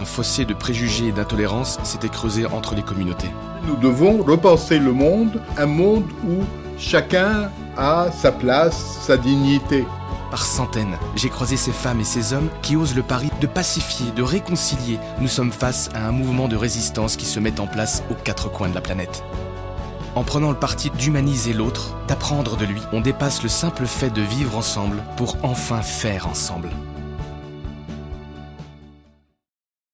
Un fossé de préjugés et d'intolérance s'était creusé entre les communautés. Nous devons repenser le monde, un monde où chacun a sa place, sa dignité. Par centaines, j'ai croisé ces femmes et ces hommes qui osent le pari de pacifier, de réconcilier. Nous sommes face à un mouvement de résistance qui se met en place aux quatre coins de la planète. En prenant le parti d'humaniser l'autre, d'apprendre de lui, on dépasse le simple fait de vivre ensemble pour enfin faire ensemble.